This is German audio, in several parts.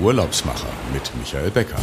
Urlaubsmacher mit Michael Becker.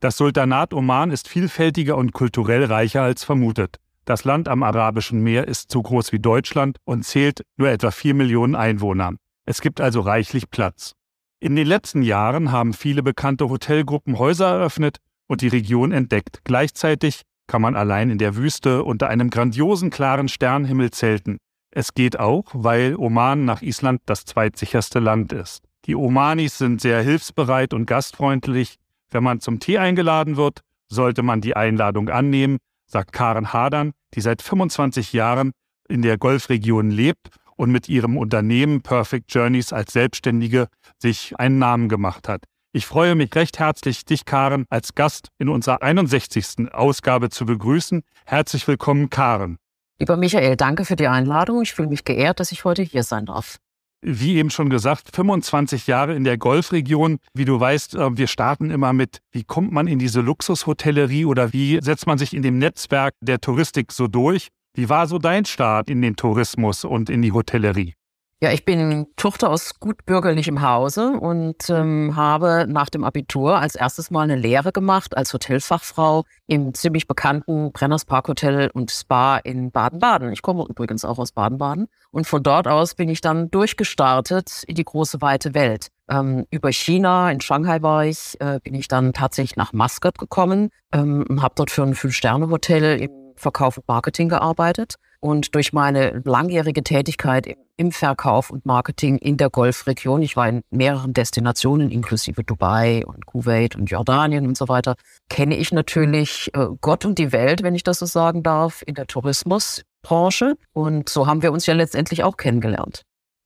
Das Sultanat Oman ist vielfältiger und kulturell reicher als vermutet. Das Land am Arabischen Meer ist so groß wie Deutschland und zählt nur etwa vier Millionen Einwohner. Es gibt also reichlich Platz. In den letzten Jahren haben viele bekannte Hotelgruppen Häuser eröffnet und die Region entdeckt. Gleichzeitig kann man allein in der Wüste unter einem grandiosen klaren Sternhimmel zelten. Es geht auch, weil Oman nach Island das zweitsicherste Land ist. Die Omanis sind sehr hilfsbereit und gastfreundlich. Wenn man zum Tee eingeladen wird, sollte man die Einladung annehmen, sagt Karen Hadern, die seit 25 Jahren in der Golfregion lebt und mit ihrem Unternehmen Perfect Journeys als Selbstständige sich einen Namen gemacht hat. Ich freue mich recht herzlich, dich, Karen, als Gast in unserer 61. Ausgabe zu begrüßen. Herzlich willkommen, Karen. Lieber Michael, danke für die Einladung. Ich fühle mich geehrt, dass ich heute hier sein darf. Wie eben schon gesagt, 25 Jahre in der Golfregion. Wie du weißt, äh, wir starten immer mit, wie kommt man in diese Luxushotellerie oder wie setzt man sich in dem Netzwerk der Touristik so durch? Wie war so dein Start in den Tourismus und in die Hotellerie? Ja, ich bin Tochter aus gut bürgerlichem Hause und ähm, habe nach dem Abitur als erstes mal eine Lehre gemacht als Hotelfachfrau im ziemlich bekannten Brenners Park Hotel und Spa in Baden-Baden. Ich komme übrigens auch aus Baden-Baden. Und von dort aus bin ich dann durchgestartet in die große weite Welt. Ähm, über China, in Shanghai war ich, äh, bin ich dann tatsächlich nach Muscat gekommen, ähm, habe dort für ein Fünf-Sterne-Hotel im Verkauf und Marketing gearbeitet und durch meine langjährige Tätigkeit im Verkauf und Marketing in der Golfregion, ich war in mehreren Destinationen, inklusive Dubai und Kuwait und Jordanien und so weiter, kenne ich natürlich äh, Gott und die Welt, wenn ich das so sagen darf, in der Tourismusbranche. Und so haben wir uns ja letztendlich auch kennengelernt.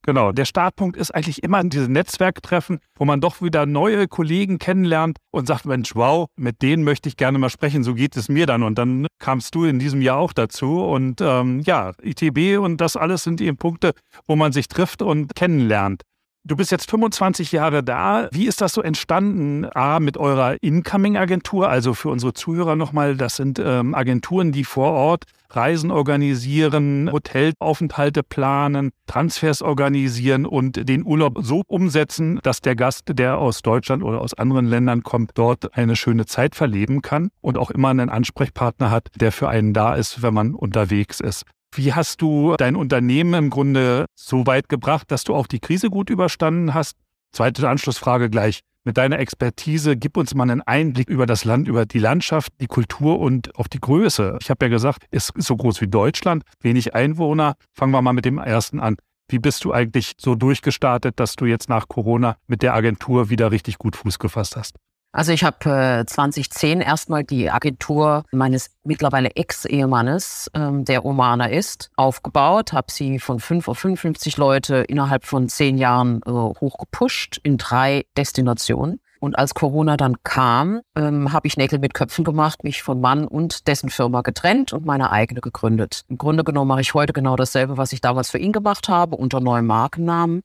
Genau, der Startpunkt ist eigentlich immer diese Netzwerktreffen, wo man doch wieder neue Kollegen kennenlernt und sagt, Mensch, wow, mit denen möchte ich gerne mal sprechen, so geht es mir dann. Und dann kamst du in diesem Jahr auch dazu. Und ähm, ja, ITB und das alles sind eben Punkte, wo man sich trifft und kennenlernt. Du bist jetzt 25 Jahre da. Wie ist das so entstanden? A, mit eurer Incoming-Agentur, also für unsere Zuhörer nochmal, das sind ähm, Agenturen, die vor Ort Reisen organisieren, Hotelaufenthalte planen, Transfers organisieren und den Urlaub so umsetzen, dass der Gast, der aus Deutschland oder aus anderen Ländern kommt, dort eine schöne Zeit verleben kann und auch immer einen Ansprechpartner hat, der für einen da ist, wenn man unterwegs ist. Wie hast du dein Unternehmen im Grunde so weit gebracht, dass du auch die Krise gut überstanden hast? Zweite Anschlussfrage gleich. Mit deiner Expertise gib uns mal einen Einblick über das Land, über die Landschaft, die Kultur und auch die Größe. Ich habe ja gesagt, es ist so groß wie Deutschland, wenig Einwohner. Fangen wir mal mit dem ersten an. Wie bist du eigentlich so durchgestartet, dass du jetzt nach Corona mit der Agentur wieder richtig gut Fuß gefasst hast? Also ich habe äh, 2010 erstmal die Agentur meines mittlerweile Ex-Ehemannes, ähm, der Omaner ist, aufgebaut, habe sie von 5 auf 55 Leute innerhalb von zehn Jahren äh, hochgepusht in drei Destinationen. Und als Corona dann kam, ähm, habe ich Nägel mit Köpfen gemacht, mich von Mann und dessen Firma getrennt und meine eigene gegründet. Im Grunde genommen mache ich heute genau dasselbe, was ich damals für ihn gemacht habe, unter neuem Markennamen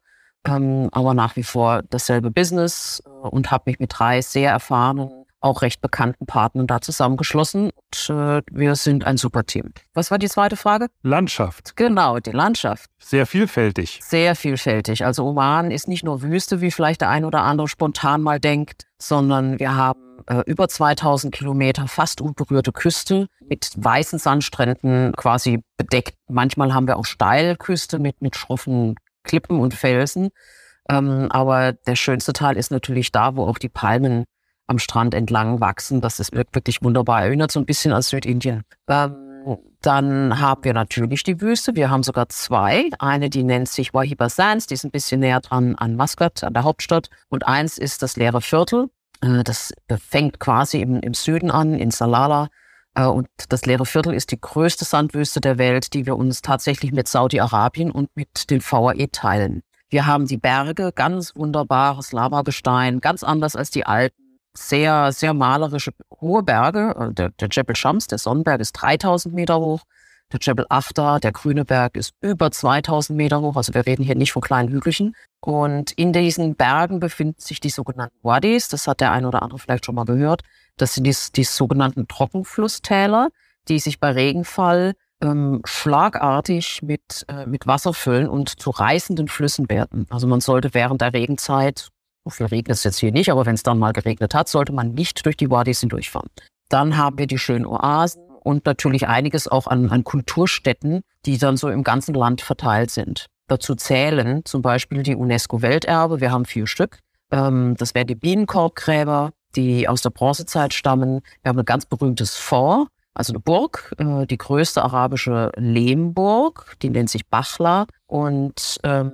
ähm, aber nach wie vor dasselbe Business äh, und habe mich mit drei sehr erfahrenen, auch recht bekannten Partnern da zusammengeschlossen. Und äh, wir sind ein super Team. Was war die zweite Frage? Landschaft. Genau, die Landschaft. Sehr vielfältig. Sehr vielfältig. Also Oman ist nicht nur Wüste, wie vielleicht der ein oder andere spontan mal denkt, sondern wir haben äh, über 2000 Kilometer fast unberührte Küste mit weißen Sandstränden quasi bedeckt. Manchmal haben wir auch Steilküste mit, mit schroffen Klippen und Felsen. Ähm, aber der schönste Teil ist natürlich da, wo auch die Palmen am Strand entlang wachsen. Das ist wirklich wunderbar. Erinnert so ein bisschen an Südindien. Ähm, dann haben wir natürlich die Wüste. Wir haben sogar zwei. Eine, die nennt sich Wahiba Sands, die ist ein bisschen näher dran an Muscat, an der Hauptstadt. Und eins ist das leere Viertel. Äh, das fängt quasi im, im Süden an, in Salala. Äh, und das leere Viertel ist die größte Sandwüste der Welt, die wir uns tatsächlich mit Saudi-Arabien und mit den VAE teilen. Wir haben die Berge, ganz wunderbares Lavagestein, ganz anders als die alten, sehr, sehr malerische hohe Berge. Äh, der, der Jebel Shams, der Sonnenberg, ist 3000 Meter hoch. Der Jebel Aftar, der grüne Berg, ist über 2000 Meter hoch. Also wir reden hier nicht von kleinen Hügelchen. Und in diesen Bergen befinden sich die sogenannten Wadis. Das hat der eine oder andere vielleicht schon mal gehört. Das sind die, die sogenannten Trockenflusstäler, die sich bei Regenfall ähm, schlagartig mit, äh, mit Wasser füllen und zu reißenden Flüssen werden. Also man sollte während der Regenzeit, so viel regnet es jetzt hier nicht, aber wenn es dann mal geregnet hat, sollte man nicht durch die Wadis hindurchfahren. Dann haben wir die schönen Oasen und natürlich einiges auch an, an Kulturstätten, die dann so im ganzen Land verteilt sind. Dazu zählen zum Beispiel die UNESCO-Welterbe. Wir haben vier Stück. Ähm, das wären die Bienenkorbgräber, die aus der Bronzezeit stammen. Wir haben ein ganz berühmtes Fort, also eine Burg, äh, die größte arabische Lehmburg, die nennt sich Bachla. Und ähm,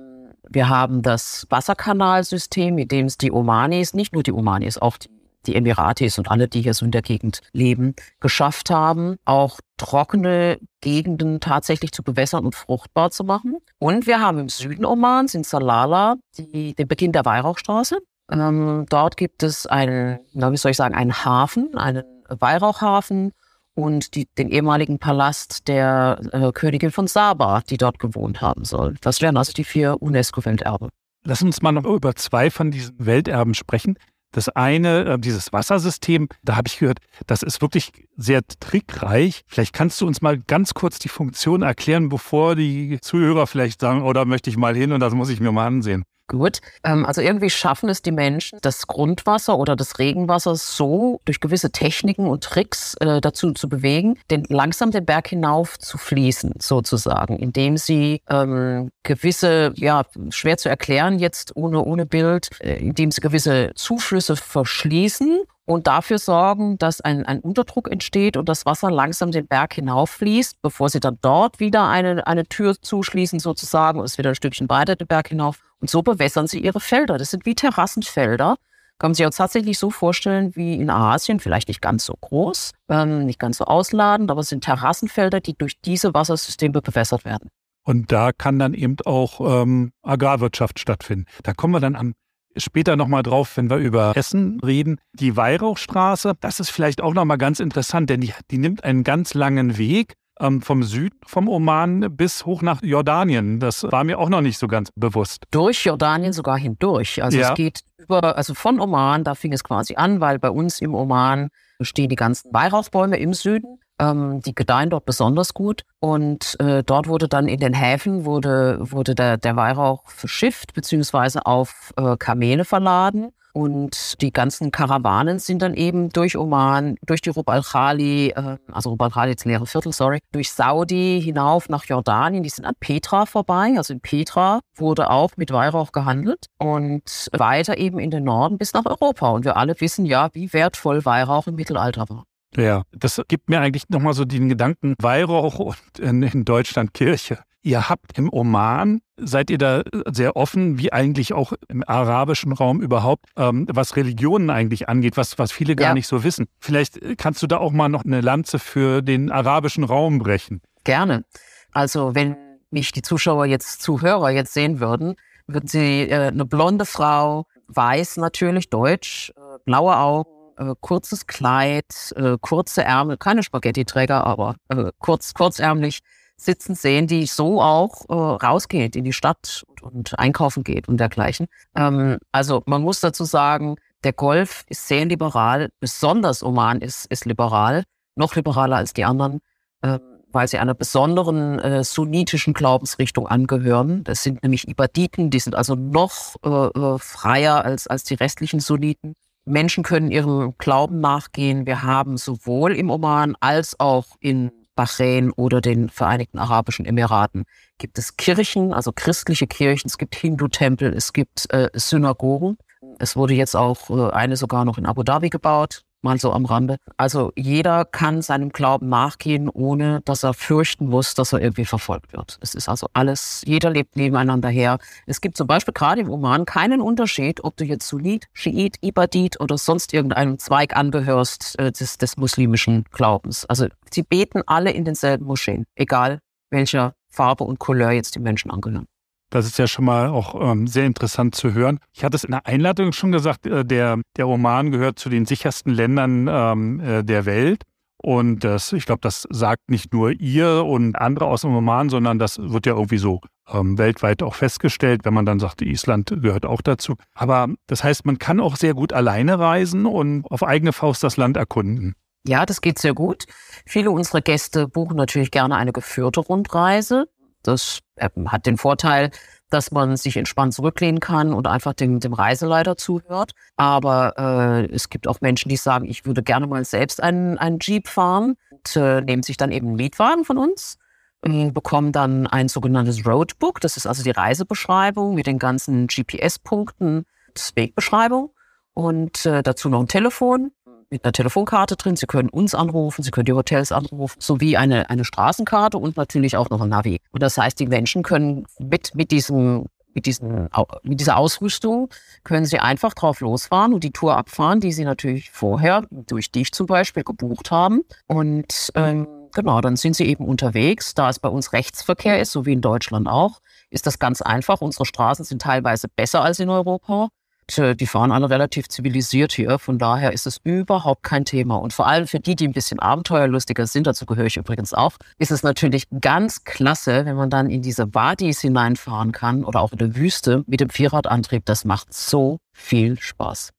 wir haben das Wasserkanalsystem, mit dem es die Omanis, nicht nur die Omanis, auch die die Emiratis und alle, die hier so in der Gegend leben, geschafft haben, auch trockene Gegenden tatsächlich zu bewässern und fruchtbar zu machen. Und wir haben im Süden Omans, in Salala, die, den Beginn der Weihrauchstraße. Ähm, dort gibt es einen, na, wie soll ich sagen, einen Hafen, einen Weihrauchhafen und die, den ehemaligen Palast der äh, Königin von Saba, die dort gewohnt haben soll. Das wären also die vier UNESCO-Welterbe. Lass uns mal noch über zwei von diesen Welterben sprechen. Das eine, äh, dieses Wassersystem, da habe ich gehört, das ist wirklich sehr trickreich. Vielleicht kannst du uns mal ganz kurz die Funktion erklären, bevor die Zuhörer vielleicht sagen, oh, möchte ich mal hin und das muss ich mir mal ansehen. Gut, ähm, also irgendwie schaffen es die Menschen, das Grundwasser oder das Regenwasser so durch gewisse Techniken und Tricks äh, dazu zu bewegen, den langsam den Berg hinauf zu fließen, sozusagen, indem sie ähm, gewisse, ja, schwer zu erklären jetzt ohne, ohne Bild, äh, indem sie gewisse Zuflüsse verschließen und dafür sorgen, dass ein, ein Unterdruck entsteht und das Wasser langsam den Berg hinauffließt, bevor sie dann dort wieder eine, eine Tür zuschließen sozusagen und es wieder ein Stückchen weiter den Berg hinauf. Und so bewässern sie ihre Felder. Das sind wie Terrassenfelder. Kann man sich auch tatsächlich so vorstellen wie in Asien, vielleicht nicht ganz so groß, ähm, nicht ganz so ausladend, aber es sind Terrassenfelder, die durch diese Wassersysteme bewässert werden. Und da kann dann eben auch ähm, Agrarwirtschaft stattfinden. Da kommen wir dann am später nochmal drauf, wenn wir über Essen reden. Die Weihrauchstraße, das ist vielleicht auch nochmal ganz interessant, denn die, die nimmt einen ganz langen Weg ähm, vom Süden, vom Oman bis hoch nach Jordanien. Das war mir auch noch nicht so ganz bewusst. Durch Jordanien sogar hindurch. Also ja. es geht über, also von Oman, da fing es quasi an, weil bei uns im Oman stehen die ganzen Weihrauchbäume im Süden. Ähm, die gedeihen dort besonders gut. Und äh, dort wurde dann in den Häfen wurde, wurde der, der Weihrauch verschifft, beziehungsweise auf äh, Kamele verladen. Und die ganzen Karawanen sind dann eben durch Oman, durch die Rub al-Khali, äh, also Rub al-Khali, das leere Viertel, sorry, durch Saudi hinauf nach Jordanien. Die sind an Petra vorbei. Also in Petra wurde auch mit Weihrauch gehandelt und weiter eben in den Norden bis nach Europa. Und wir alle wissen ja, wie wertvoll Weihrauch im Mittelalter war. Ja, das gibt mir eigentlich nochmal so den Gedanken, Weihrauch und in Deutschland Kirche. Ihr habt im Oman, seid ihr da sehr offen, wie eigentlich auch im arabischen Raum überhaupt, ähm, was Religionen eigentlich angeht, was, was viele gar ja. nicht so wissen. Vielleicht kannst du da auch mal noch eine Lanze für den arabischen Raum brechen. Gerne. Also wenn mich die Zuschauer jetzt, Zuhörer jetzt sehen würden, würden sie äh, eine blonde Frau, weiß natürlich, deutsch, äh, blaue Augen, äh, kurzes Kleid, äh, kurze Ärmel, keine Spaghetti-Träger, aber äh, kurz, kurzärmlich sitzen sehen, die so auch äh, rausgeht in die Stadt und, und einkaufen geht und dergleichen. Ähm, also man muss dazu sagen, der Golf ist sehr liberal, besonders Oman ist, ist liberal, noch liberaler als die anderen, äh, weil sie einer besonderen äh, sunnitischen Glaubensrichtung angehören. Das sind nämlich Ibaditen, die sind also noch äh, äh freier als, als die restlichen Sunniten. Menschen können ihrem Glauben nachgehen. Wir haben sowohl im Oman als auch in Bahrain oder den Vereinigten Arabischen Emiraten gibt es Kirchen, also christliche Kirchen, es gibt Hindu-Tempel, es gibt äh, Synagogen. Es wurde jetzt auch äh, eine sogar noch in Abu Dhabi gebaut mal so am Rande. Also jeder kann seinem Glauben nachgehen, ohne dass er fürchten muss, dass er irgendwie verfolgt wird. Es ist also alles, jeder lebt nebeneinander her. Es gibt zum Beispiel gerade im Oman keinen Unterschied, ob du jetzt Sunnit, Schiit, Ibadit oder sonst irgendeinem Zweig angehörst äh, des, des muslimischen Glaubens. Also sie beten alle in denselben Moscheen, egal welcher Farbe und Couleur jetzt die Menschen angehören. Das ist ja schon mal auch ähm, sehr interessant zu hören. Ich hatte es in der Einladung schon gesagt, äh, der, der Oman gehört zu den sichersten Ländern ähm, äh, der Welt. Und das, ich glaube, das sagt nicht nur ihr und andere aus dem Oman, sondern das wird ja irgendwie so ähm, weltweit auch festgestellt, wenn man dann sagt, Island gehört auch dazu. Aber das heißt, man kann auch sehr gut alleine reisen und auf eigene Faust das Land erkunden. Ja, das geht sehr gut. Viele unserer Gäste buchen natürlich gerne eine geführte Rundreise. Das hat den Vorteil, dass man sich entspannt zurücklehnen kann und einfach dem, dem Reiseleiter zuhört. Aber äh, es gibt auch Menschen, die sagen, ich würde gerne mal selbst einen, einen Jeep fahren und äh, nehmen sich dann eben einen Mietwagen von uns, äh, bekommen dann ein sogenanntes Roadbook. Das ist also die Reisebeschreibung mit den ganzen GPS-Punkten, Wegbeschreibung und äh, dazu noch ein Telefon mit einer Telefonkarte drin. Sie können uns anrufen, Sie können die Hotels anrufen, sowie eine, eine Straßenkarte und natürlich auch noch ein Navi. Und das heißt, die Menschen können mit, mit diesem mit, diesen, mit dieser Ausrüstung können Sie einfach drauf losfahren und die Tour abfahren, die Sie natürlich vorher durch dich zum Beispiel gebucht haben. Und ähm, genau, dann sind Sie eben unterwegs. Da es bei uns Rechtsverkehr ist, so wie in Deutschland auch, ist das ganz einfach. Unsere Straßen sind teilweise besser als in Europa die fahren alle relativ zivilisiert hier. Von daher ist es überhaupt kein Thema. Und vor allem für die, die ein bisschen abenteuerlustiger sind, dazu gehöre ich übrigens auch, ist es natürlich ganz klasse, wenn man dann in diese Wadis hineinfahren kann oder auch in der Wüste mit dem Vierradantrieb. Das macht so viel Spaß.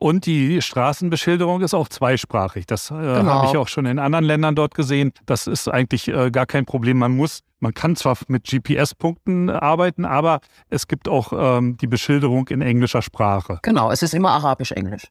Und die Straßenbeschilderung ist auch zweisprachig. Das äh, genau. habe ich auch schon in anderen Ländern dort gesehen. Das ist eigentlich äh, gar kein Problem. Man muss, man kann zwar mit GPS-Punkten arbeiten, aber es gibt auch ähm, die Beschilderung in englischer Sprache. Genau, es ist immer Arabisch-Englisch.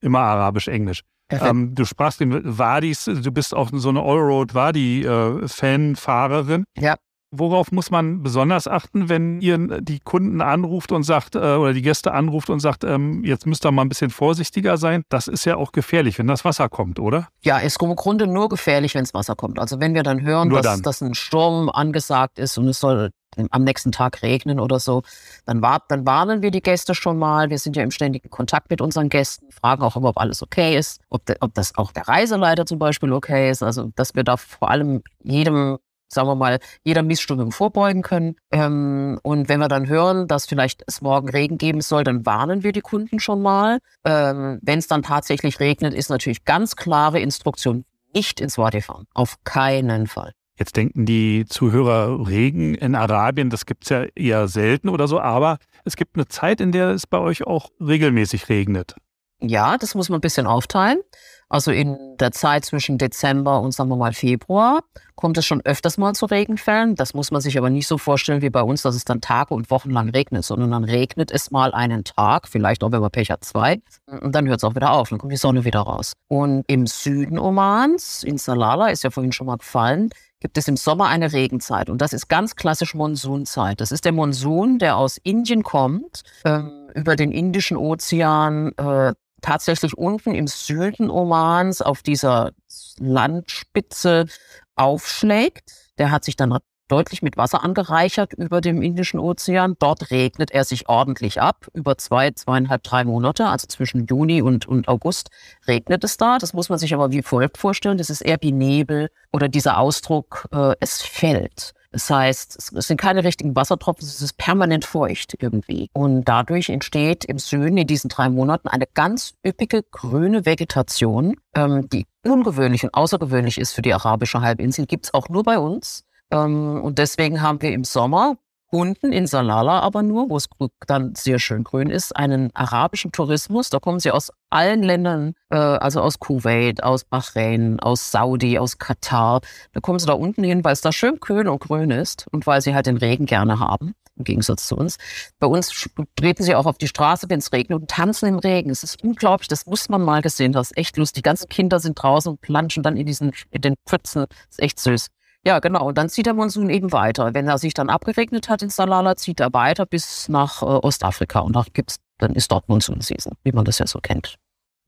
Immer Arabisch-Englisch. Ähm, du sprachst den Wadis, du bist auch so eine Allroad Wadi-Fan-Fahrerin. Äh, ja. Worauf muss man besonders achten, wenn ihr die Kunden anruft und sagt, äh, oder die Gäste anruft und sagt, ähm, jetzt müsst ihr mal ein bisschen vorsichtiger sein? Das ist ja auch gefährlich, wenn das Wasser kommt, oder? Ja, ist im Grunde nur gefährlich, wenn es Wasser kommt. Also wenn wir dann hören, dass, dann. dass ein Sturm angesagt ist und es soll am nächsten Tag regnen oder so, dann, war, dann warnen wir die Gäste schon mal. Wir sind ja im ständigen Kontakt mit unseren Gästen, fragen auch immer, ob alles okay ist, ob, de, ob das auch der Reiseleiter zum Beispiel okay ist. Also, dass wir da vor allem jedem sagen wir mal, jeder Missstimmung vorbeugen können. Ähm, und wenn wir dann hören, dass vielleicht es morgen Regen geben soll, dann warnen wir die Kunden schon mal. Ähm, wenn es dann tatsächlich regnet, ist natürlich ganz klare Instruktion, nicht ins Wadi fahren. Auf keinen Fall. Jetzt denken die Zuhörer, Regen in Arabien, das gibt es ja eher selten oder so, aber es gibt eine Zeit, in der es bei euch auch regelmäßig regnet. Ja, das muss man ein bisschen aufteilen. Also in der Zeit zwischen Dezember und sagen wir mal Februar kommt es schon öfters mal zu Regenfällen. Das muss man sich aber nicht so vorstellen wie bei uns, dass es dann Tage und Wochen lang regnet, sondern dann regnet es mal einen Tag, vielleicht auch wenn man Pech hat zwei, und dann hört es auch wieder auf, dann kommt die Sonne wieder raus. Und im Süden Omans, in Salala, ist ja vorhin schon mal gefallen, gibt es im Sommer eine Regenzeit. Und das ist ganz klassisch Monsunzeit. Das ist der Monsun, der aus Indien kommt, ähm, über den Indischen Ozean äh, tatsächlich unten im Süden Omans auf dieser Landspitze aufschlägt. Der hat sich dann deutlich mit Wasser angereichert über dem Indischen Ozean. Dort regnet er sich ordentlich ab. Über zwei, zweieinhalb, drei Monate, also zwischen Juni und, und August, regnet es da. Das muss man sich aber wie folgt vorstellen. Das ist eher wie Nebel oder dieser Ausdruck, äh, es fällt. Das heißt, es sind keine richtigen Wassertropfen, es ist permanent feucht irgendwie. Und dadurch entsteht im Süden in diesen drei Monaten eine ganz üppige grüne Vegetation, ähm, die ungewöhnlich und außergewöhnlich ist für die arabische Halbinsel, gibt es auch nur bei uns. Ähm, und deswegen haben wir im Sommer unten in Salala aber nur, wo es dann sehr schön grün ist, einen arabischen Tourismus. Da kommen sie aus allen Ländern, äh, also aus Kuwait, aus Bahrain, aus Saudi, aus Katar. Da kommen sie da unten hin, weil es da schön kühl und grün ist und weil sie halt den Regen gerne haben, im Gegensatz zu uns. Bei uns treten sie auch auf die Straße, wenn es regnet und tanzen im Regen. Es ist unglaublich, das muss man mal gesehen. Das ist echt lustig. Die ganzen Kinder sind draußen und planschen dann in diesen, in den Pfützen. Das ist echt süß. Ja, genau. Und dann zieht der Monsun eben weiter. Wenn er sich dann abgeregnet hat in Salala, zieht er weiter bis nach äh, Ostafrika. Und dann, gibt's, dann ist dort Monsun-Season, wie man das ja so kennt.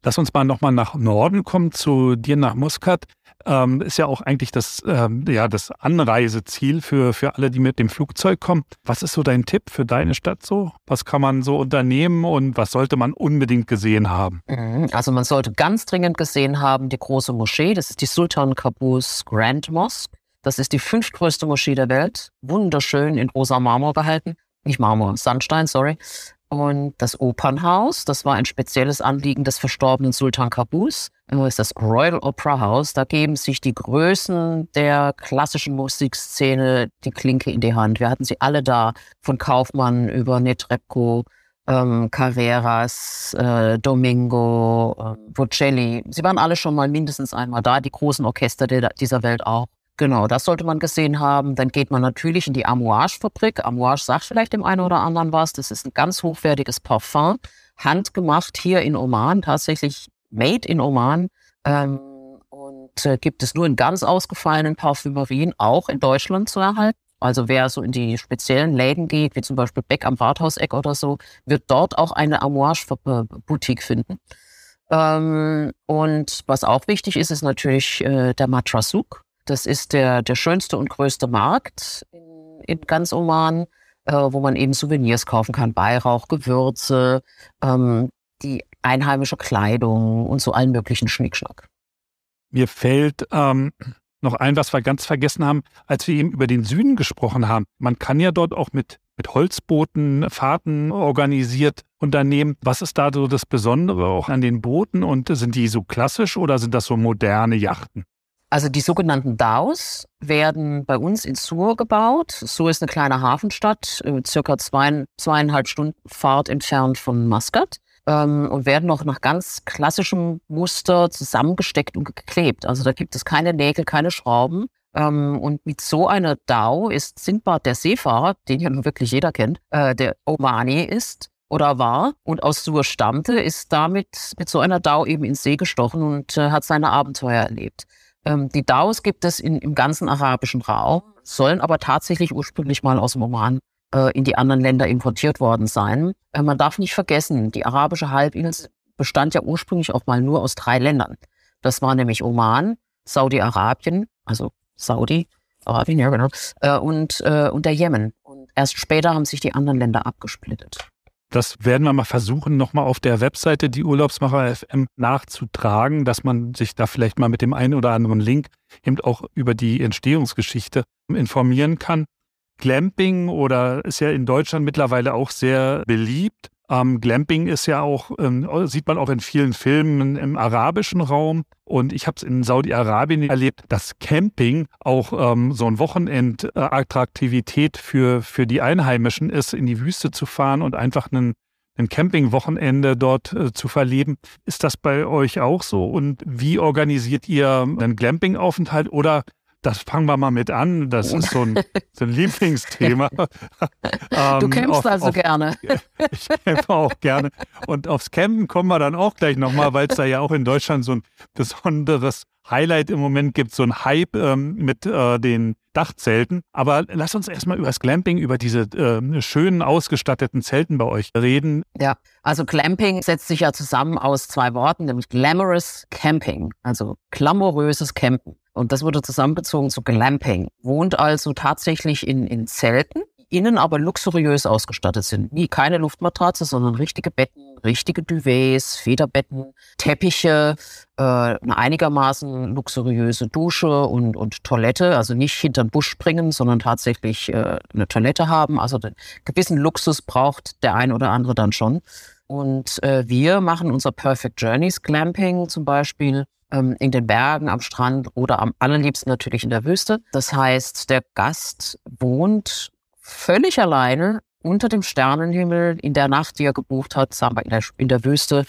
Lass uns mal nochmal nach Norden kommen, zu dir nach Muscat. Ähm, ist ja auch eigentlich das, ähm, ja, das Anreiseziel für, für alle, die mit dem Flugzeug kommen. Was ist so dein Tipp für deine Stadt so? Was kann man so unternehmen und was sollte man unbedingt gesehen haben? Mhm. Also man sollte ganz dringend gesehen haben die große Moschee. Das ist die Sultan Qaboos Grand Mosque. Das ist die fünftgrößte Moschee der Welt, wunderschön in rosa Marmor gehalten. Nicht Marmor, Sandstein, sorry. Und das Opernhaus, das war ein spezielles Anliegen des verstorbenen Sultan Qaboos. Wo ist das Royal Opera House? Da geben sich die Größen der klassischen Musikszene die Klinke in die Hand. Wir hatten sie alle da, von Kaufmann über Netrebko, ähm, Carreras, äh, Domingo, äh, Bocelli. Sie waren alle schon mal mindestens einmal da, die großen Orchester der, dieser Welt auch. Genau, das sollte man gesehen haben. Dann geht man natürlich in die Amouage-Fabrik. Amouage sagt vielleicht dem einen oder anderen was. Das ist ein ganz hochwertiges Parfum, handgemacht hier in Oman, tatsächlich made in Oman. Ähm, und äh, gibt es nur in ganz ausgefallenen Parfümerien, auch in Deutschland zu erhalten. Also wer so in die speziellen Läden geht, wie zum Beispiel Beck am Rathauseck oder so, wird dort auch eine Amouage-Boutique finden. Ähm, und was auch wichtig ist, ist natürlich äh, der Matrasuk. Das ist der, der schönste und größte Markt in, ganz Oman, äh, wo man eben Souvenirs kaufen kann, Weihrauch, Gewürze, ähm, die einheimische Kleidung und so allen möglichen Schnickschnack. Mir fällt ähm, noch ein, was wir ganz vergessen haben, als wir eben über den Süden gesprochen haben. Man kann ja dort auch mit, mit Holzbooten Fahrten organisiert unternehmen. Was ist da so das Besondere auch an den Booten und sind die so klassisch oder sind das so moderne Yachten? Also die sogenannten DAOs werden bei uns in Sur gebaut. Sur ist eine kleine Hafenstadt, äh, circa zwei, zweieinhalb Stunden Fahrt entfernt von Muscat ähm, und werden noch nach ganz klassischem Muster zusammengesteckt und geklebt. Also da gibt es keine Nägel, keine Schrauben. Ähm, und mit so einer DAO ist Sindbad der Seefahrer, den ja nun wirklich jeder kennt, äh, der Omani ist oder war und aus Sur stammte, ist damit mit so einer DAO eben ins See gestochen und äh, hat seine Abenteuer erlebt. Ähm, die DAOs gibt es in, im ganzen arabischen Raum, sollen aber tatsächlich ursprünglich mal aus dem Oman äh, in die anderen Länder importiert worden sein. Äh, man darf nicht vergessen, die arabische Halbinsel bestand ja ursprünglich auch mal nur aus drei Ländern. Das war nämlich Oman, Saudi-Arabien, also Saudi, Arabien, ja genau, äh, und, äh, und der Jemen. Und erst später haben sich die anderen Länder abgesplittet. Das werden wir mal versuchen, nochmal auf der Webseite die Urlaubsmacher FM nachzutragen, dass man sich da vielleicht mal mit dem einen oder anderen Link eben auch über die Entstehungsgeschichte informieren kann. Glamping oder ist ja in Deutschland mittlerweile auch sehr beliebt. Ähm, Glamping ist ja auch, ähm, sieht man auch in vielen Filmen im arabischen Raum. Und ich habe es in Saudi-Arabien erlebt, dass Camping auch ähm, so ein Wochenendattraktivität für, für die Einheimischen ist, in die Wüste zu fahren und einfach einen, ein Campingwochenende dort äh, zu verleben. Ist das bei euch auch so? Und wie organisiert ihr einen Glamping-Aufenthalt oder das fangen wir mal mit an. Das ist so ein, so ein Lieblingsthema. du ähm, kämpfst auf, also auf, gerne. ich kämpfe auch gerne. Und aufs Campen kommen wir dann auch gleich nochmal, weil es da ja auch in Deutschland so ein besonderes Highlight im Moment gibt, so ein Hype ähm, mit äh, den Dachzelten. Aber lass uns erstmal über das Glamping, über diese äh, schönen ausgestatteten Zelten bei euch reden. Ja, also Glamping setzt sich ja zusammen aus zwei Worten, nämlich Glamorous Camping, also glamouröses Campen. Und das wurde zusammengezogen zu Glamping. Wohnt also tatsächlich in, in Zelten, innen aber luxuriös ausgestattet sind. Nie keine Luftmatratze, sondern richtige Betten, richtige Duvets, Federbetten, Teppiche, äh, eine einigermaßen luxuriöse Dusche und, und Toilette. Also nicht hinter den Busch springen, sondern tatsächlich äh, eine Toilette haben. Also den gewissen Luxus braucht der ein oder andere dann schon. Und äh, wir machen unser Perfect Journeys Glamping zum Beispiel ähm, in den Bergen, am Strand oder am allerliebsten natürlich in der Wüste. Das heißt, der Gast wohnt völlig alleine unter dem Sternenhimmel in der Nacht, die er gebucht hat, in der, in der Wüste,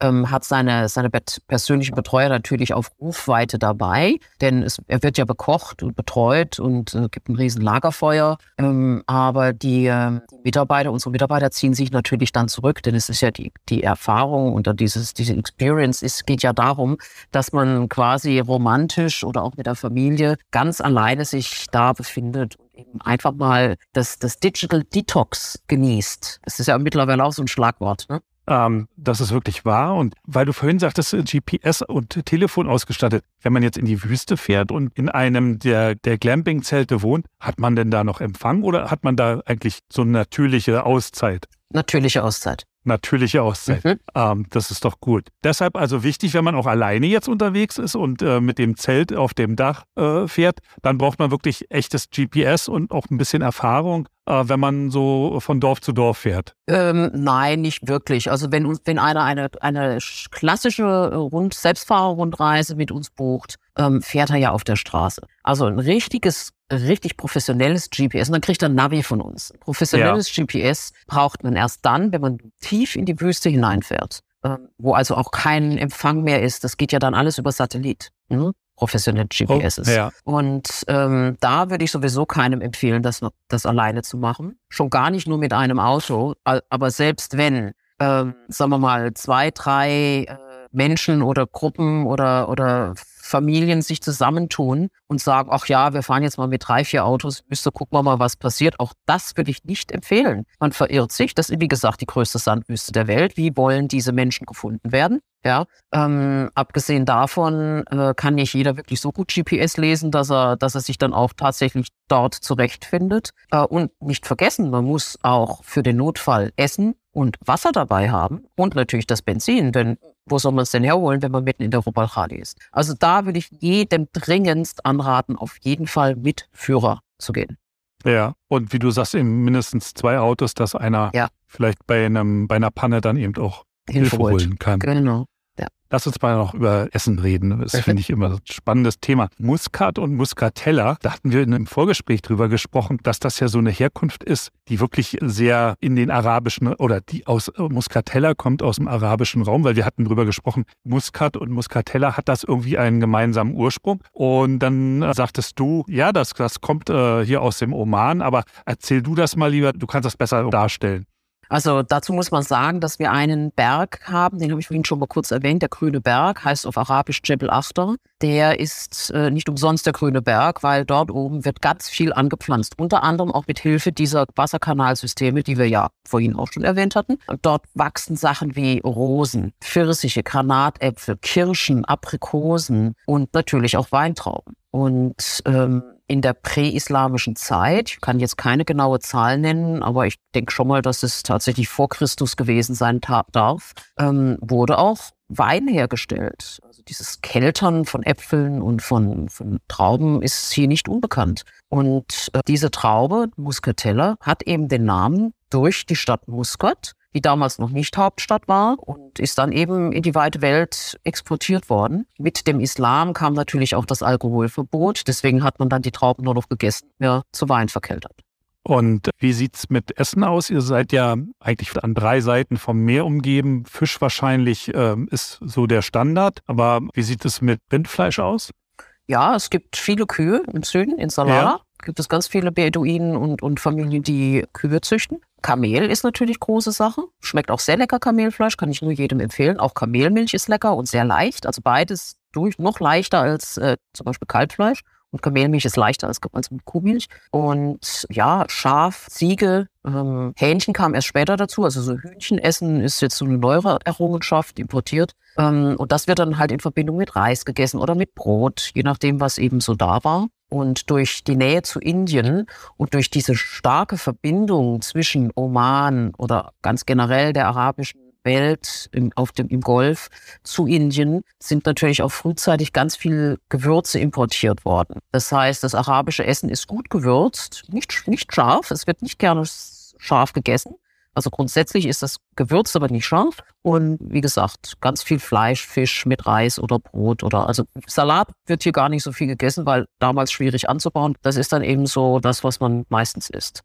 ähm, hat seine, seine persönlichen Betreuer natürlich auf Rufweite dabei, denn es, er wird ja bekocht und betreut und äh, gibt ein riesen Lagerfeuer. Ähm, aber die, äh, Mitarbeiter, unsere Mitarbeiter ziehen sich natürlich dann zurück, denn es ist ja die, die Erfahrung und dieses, diese Experience ist, geht ja darum, dass man quasi romantisch oder auch mit der Familie ganz alleine sich da befindet eben einfach mal das, das Digital Detox genießt. Das ist ja mittlerweile auch so ein Schlagwort. Ne? Ähm, das ist wirklich wahr. Und weil du vorhin sagtest, GPS und Telefon ausgestattet, wenn man jetzt in die Wüste fährt und in einem der, der Glamping-Zelte wohnt, hat man denn da noch Empfang oder hat man da eigentlich so eine natürliche Auszeit? Natürliche Auszeit natürliche Auszeit. Mhm. Ähm, das ist doch gut. Deshalb also wichtig, wenn man auch alleine jetzt unterwegs ist und äh, mit dem Zelt auf dem Dach äh, fährt, dann braucht man wirklich echtes GPS und auch ein bisschen Erfahrung, äh, wenn man so von Dorf zu Dorf fährt. Ähm, nein, nicht wirklich. Also wenn, wenn einer eine, eine klassische Rund Selbstfahrerrundreise mit uns bucht, ähm, fährt er ja auf der Straße. Also ein richtiges richtig professionelles GPS, und dann kriegt er ein Navi von uns. Professionelles ja. GPS braucht man erst dann, wenn man tief in die Wüste hineinfährt, äh, wo also auch kein Empfang mehr ist. Das geht ja dann alles über Satellit. Ne? professionelle GPS ist. Oh, ja. Und ähm, da würde ich sowieso keinem empfehlen, das, das alleine zu machen. Schon gar nicht nur mit einem Auto, aber selbst wenn, ähm, sagen wir mal, zwei, drei äh, Menschen oder Gruppen oder, oder Familien sich zusammentun und sagen, ach ja, wir fahren jetzt mal mit drei, vier Autos, müsste gucken wir mal, was passiert. Auch das würde ich nicht empfehlen. Man verirrt sich. Das ist, wie gesagt, die größte Sandwüste der Welt. Wie wollen diese Menschen gefunden werden? Ja, ähm, abgesehen davon äh, kann nicht jeder wirklich so gut GPS lesen, dass er, dass er sich dann auch tatsächlich dort zurechtfindet. Äh, und nicht vergessen, man muss auch für den Notfall Essen und Wasser dabei haben und natürlich das Benzin, denn wo soll man es denn herholen, wenn man mitten in der Rubalchali ist? Also da würde ich jedem dringendst anraten, auf jeden Fall mit Führer zu gehen. Ja, und wie du sagst, eben mindestens zwei Autos, dass einer ja. vielleicht bei, einem, bei einer Panne dann eben auch Hilfe, Hilfe holen kann. Genau. Lass uns mal noch über Essen reden. Das finde ich immer ein spannendes Thema. Muskat und Muscatella, da hatten wir in einem Vorgespräch drüber gesprochen, dass das ja so eine Herkunft ist, die wirklich sehr in den arabischen oder die aus Muscatella kommt aus dem arabischen Raum, weil wir hatten drüber gesprochen, Muskat und Muscatella hat das irgendwie einen gemeinsamen Ursprung. Und dann äh, sagtest du, ja, das, das kommt äh, hier aus dem Oman, aber erzähl du das mal lieber, du kannst das besser darstellen. Also dazu muss man sagen, dass wir einen Berg haben, den habe ich vorhin schon mal kurz erwähnt, der Grüne Berg, heißt auf Arabisch Jebel Akhtar. Der ist äh, nicht umsonst der Grüne Berg, weil dort oben wird ganz viel angepflanzt, unter anderem auch mit Hilfe dieser Wasserkanalsysteme, die wir ja vorhin auch schon erwähnt hatten. Dort wachsen Sachen wie Rosen, Pfirsiche, Granatäpfel, Kirschen, Aprikosen und natürlich auch Weintrauben. Und ähm, in der präislamischen Zeit, ich kann jetzt keine genaue Zahl nennen, aber ich denke schon mal, dass es tatsächlich vor Christus gewesen sein darf, ähm, wurde auch Wein hergestellt. Also dieses Keltern von Äpfeln und von, von Trauben ist hier nicht unbekannt. Und äh, diese Traube, Muscatella, hat eben den Namen durch die Stadt Muscat die damals noch nicht Hauptstadt war und ist dann eben in die weite Welt exportiert worden. Mit dem Islam kam natürlich auch das Alkoholverbot, deswegen hat man dann die Trauben nur noch gegessen, ja, zu Wein verkeltert. Und wie sieht's mit Essen aus? Ihr seid ja eigentlich an drei Seiten vom Meer umgeben. Fisch wahrscheinlich äh, ist so der Standard. Aber wie sieht es mit Rindfleisch aus? Ja, es gibt viele Kühe im Süden, in Salara. Ja. Gibt es ganz viele Beduinen und, und Familien, die Kühe züchten. Kamel ist natürlich große Sache. Schmeckt auch sehr lecker, Kamelfleisch, kann ich nur jedem empfehlen. Auch Kamelmilch ist lecker und sehr leicht. Also beides durch, noch leichter als äh, zum Beispiel Kalbfleisch. Und Kamelmilch ist leichter als, als Kuhmilch. Und ja, Schaf, Ziege, ähm, Hähnchen kam erst später dazu. Also so Hühnchen essen ist jetzt so eine neuere Errungenschaft, importiert. Ähm, und das wird dann halt in Verbindung mit Reis gegessen oder mit Brot, je nachdem, was eben so da war. Und durch die Nähe zu Indien und durch diese starke Verbindung zwischen Oman oder ganz generell der arabischen Welt im, auf dem, im Golf zu Indien sind natürlich auch frühzeitig ganz viele Gewürze importiert worden. Das heißt, das arabische Essen ist gut gewürzt, nicht, nicht scharf. Es wird nicht gerne scharf gegessen. Also grundsätzlich ist das gewürzt, aber nicht scharf. Und wie gesagt, ganz viel Fleisch, Fisch mit Reis oder Brot oder also Salat wird hier gar nicht so viel gegessen, weil damals schwierig anzubauen. Das ist dann eben so das, was man meistens isst.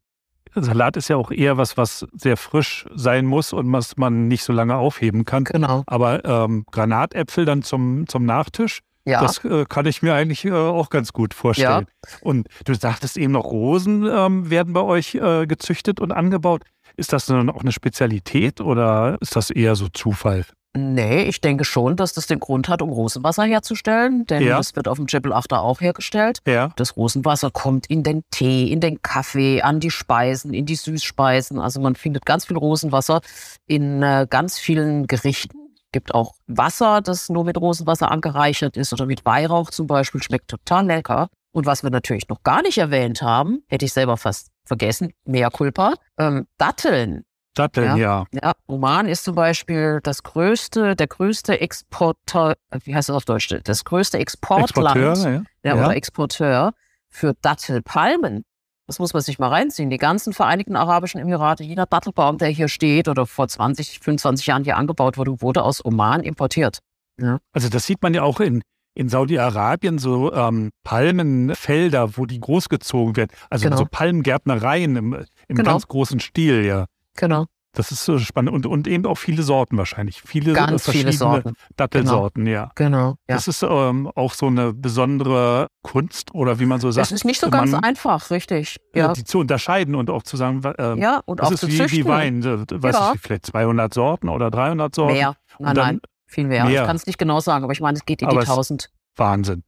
Salat ist ja auch eher was, was sehr frisch sein muss und was man nicht so lange aufheben kann. Genau. Aber ähm, Granatäpfel dann zum, zum Nachtisch, ja. Das äh, kann ich mir eigentlich äh, auch ganz gut vorstellen. Ja. Und du sagtest eben noch, Rosen ähm, werden bei euch äh, gezüchtet und angebaut. Ist das dann auch eine Spezialität oder ist das eher so Zufall? Nee, ich denke schon, dass das den Grund hat, um Rosenwasser herzustellen, denn ja. das wird auf dem Jebel Achter auch hergestellt. Ja. Das Rosenwasser kommt in den Tee, in den Kaffee, an die Speisen, in die Süßspeisen. Also man findet ganz viel Rosenwasser in äh, ganz vielen Gerichten. Gibt auch Wasser, das nur mit Rosenwasser angereichert ist oder mit Weihrauch zum Beispiel, schmeckt total lecker. Und was wir natürlich noch gar nicht erwähnt haben, hätte ich selber fast vergessen, mehr Culpa, ähm, Datteln. Datteln, ja. ja. Ja, Oman ist zum Beispiel das größte, der größte Exporteur, wie heißt das auf Deutsch? Das größte Exportland Exporteur, ja. Ja, oder Exporteur für Dattelpalmen. Das muss man sich mal reinziehen. Die ganzen Vereinigten Arabischen Emirate, jeder Dattelbaum, der hier steht oder vor 20, 25 Jahren hier angebaut wurde, wurde aus Oman importiert. Ja. Also das sieht man ja auch in, in Saudi-Arabien so ähm, Palmenfelder, wo die großgezogen werden. Also Genau. so Palmengärtnereien im, im Genau. ganz großen Stil, ja. Genau. Das ist so spannend. Und, und eben auch viele Sorten wahrscheinlich. Viele Ganz verschiedene viele Sorten. Dattelsorten, ja. Genau. Ja. Das ist ähm, auch so eine besondere Kunst oder wie man so sagt. Es ist nicht so ganz man, einfach, richtig. äh, Ja. die zu unterscheiden und auch zu sagen, ähm, Ja, und das auch ist zu wie, züchten. wie Wein. äh, Weiß Ja. ich, vielleicht 200 Sorten oder 300 Sorten. Mehr. Nein, dann nein, viel mehr. mehr. Ich kann es nicht genau sagen, aber ich meine, es geht in Aber die es- tausend. Wahnsinn.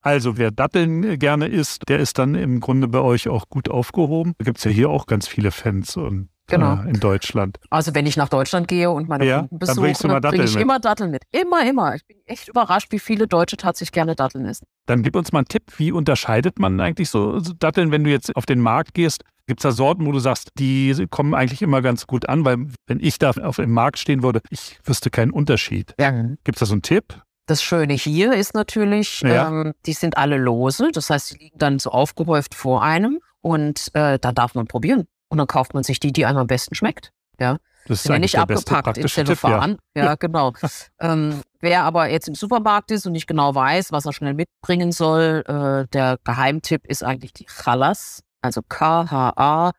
Also wer Datteln äh, gerne isst, der ist dann im Grunde bei euch auch gut aufgehoben. Da gibt es ja hier auch ganz viele Fans und, Genau. äh, in Deutschland. Also wenn ich nach Deutschland gehe und meine Ja, Kunden besuche, dann bringe ich mit. immer Datteln mit. Immer, immer. Ich bin echt überrascht, wie viele Deutsche tatsächlich gerne Datteln essen. Dann gib uns mal einen Tipp, wie unterscheidet man eigentlich so Datteln, wenn du jetzt auf den Markt gehst? Gibt es da Sorten, wo du sagst, die kommen eigentlich immer ganz gut an? Weil wenn ich da auf dem Markt stehen würde, ich wüsste keinen Unterschied. Gibt es da so einen Tipp? Das Schöne hier ist natürlich, Ja. ähm, die sind alle lose. Das heißt, die liegen dann so aufgehäuft vor einem und äh, da darf man probieren. Und dann kauft man sich die, die einem am besten schmeckt. Das ist ja nicht abgepackt in ja. Zellophan. ja. Ja. genau. ähm, wer aber jetzt im Supermarkt ist und nicht genau weiß, was er schnell mitbringen soll, äh, der Geheimtipp ist eigentlich die Chalas, also K-H-A-L-A-S.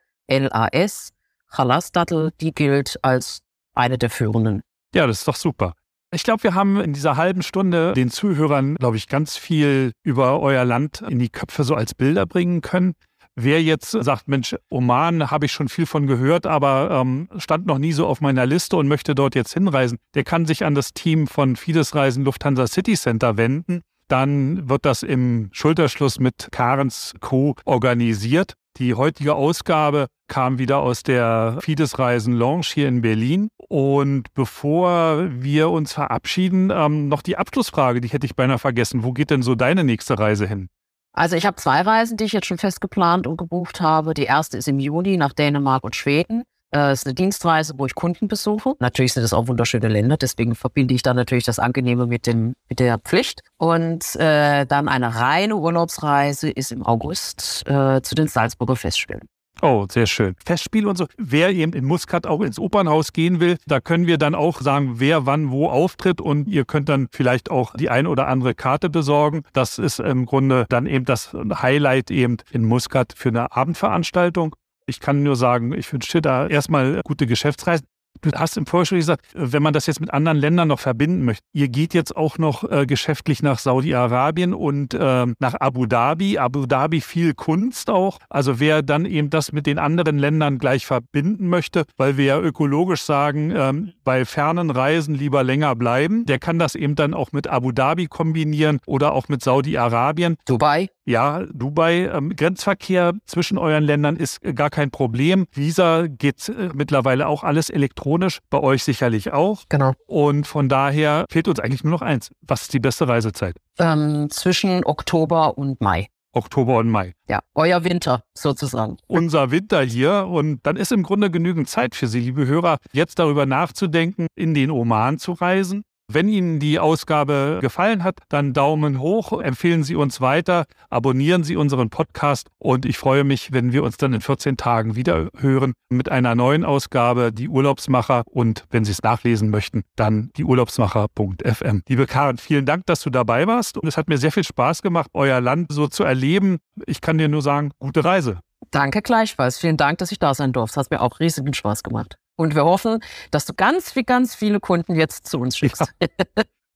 Chalas-Dattel, die gilt als eine der führenden. Ja, das ist doch super. Ich glaube, wir haben in dieser halben Stunde den Zuhörern, glaube ich, ganz viel über euer Land in die Köpfe so als Bilder bringen können. Wer jetzt sagt, Mensch, Oman habe ich schon viel von gehört, aber ähm, stand noch nie so auf meiner Liste und möchte dort jetzt hinreisen, der kann sich an das Team von Fides Reisen Lufthansa City Center wenden. Dann wird das im Schulterschluss mit Karens Co. organisiert. Die heutige Ausgabe kam wieder aus der Fides Reisen Lounge hier in Berlin. Und bevor wir uns verabschieden, ähm, noch die Abschlussfrage, die hätte ich beinahe vergessen. Wo geht denn so deine nächste Reise hin? Also ich habe zwei Reisen, die ich jetzt schon fest geplant und gebucht habe. Die erste ist im Juni nach Dänemark und Schweden. Äh, ist eine Dienstreise, wo ich Kunden besuche. Natürlich sind es auch wunderschöne Länder, deswegen verbinde ich da natürlich das Angenehme mit, dem, mit der Pflicht. Und äh, dann eine reine Urlaubsreise ist im August äh, zu den Salzburger Festspielen. Oh, sehr schön. Festspiele und so. Wer eben in Muscat auch ins Opernhaus gehen will, da können wir dann auch sagen, wer wann wo auftritt und ihr könnt dann vielleicht auch die ein oder andere Karte besorgen. Das ist im Grunde dann eben das Highlight eben in Muscat für eine Abendveranstaltung. Ich kann nur sagen, ich wünsche dir da erstmal gute Geschäftsreisen. Du hast im Vorgespräch gesagt, wenn man das jetzt mit anderen Ländern noch verbinden möchte. Ihr geht jetzt auch noch äh, geschäftlich nach Saudi-Arabien und ähm, nach Abu Dhabi. Abu Dhabi viel Kunst auch. Also wer dann eben das mit den anderen Ländern gleich verbinden möchte, weil wir ja ökologisch sagen, ähm, bei fernen Reisen lieber länger bleiben, der kann das eben dann auch mit Abu Dhabi kombinieren oder auch mit Saudi-Arabien. Dubai? Ja, Dubai, ähm, Grenzverkehr zwischen euren Ländern ist äh, gar kein Problem. Visa geht äh, mittlerweile auch alles elektronisch, bei euch sicherlich auch. Genau. Und von daher fehlt uns eigentlich nur noch eins. Was ist die beste Reisezeit? Ähm, zwischen Oktober und Mai. Oktober und Mai. Ja, euer Winter sozusagen. Unser Winter hier und dann ist im Grunde genügend Zeit für Sie, liebe Hörer, jetzt darüber nachzudenken, in den Oman zu reisen. Wenn Ihnen die Ausgabe gefallen hat, dann Daumen hoch, empfehlen Sie uns weiter, abonnieren Sie unseren Podcast und ich freue mich, wenn wir uns dann in 14 Tagen wieder hören mit einer neuen Ausgabe, die Urlaubsmacher und wenn Sie es nachlesen möchten, dann die Urlaubsmacher.fm. Liebe Karin, vielen Dank, dass du dabei warst und es hat mir sehr viel Spaß gemacht, euer Land so zu erleben. Ich kann dir nur sagen, gute Reise. Danke gleichfalls. Vielen Dank, dass ich da sein durfte. Es hat mir auch riesigen Spaß gemacht. Und wir hoffen, dass du ganz, wie ganz viele Kunden jetzt zu uns schickst.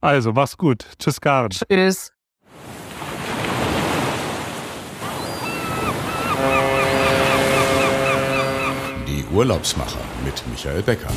Also, mach's gut. Tschüss, Karin. Tschüss. Die Urlaubsmacher mit Michael Becker.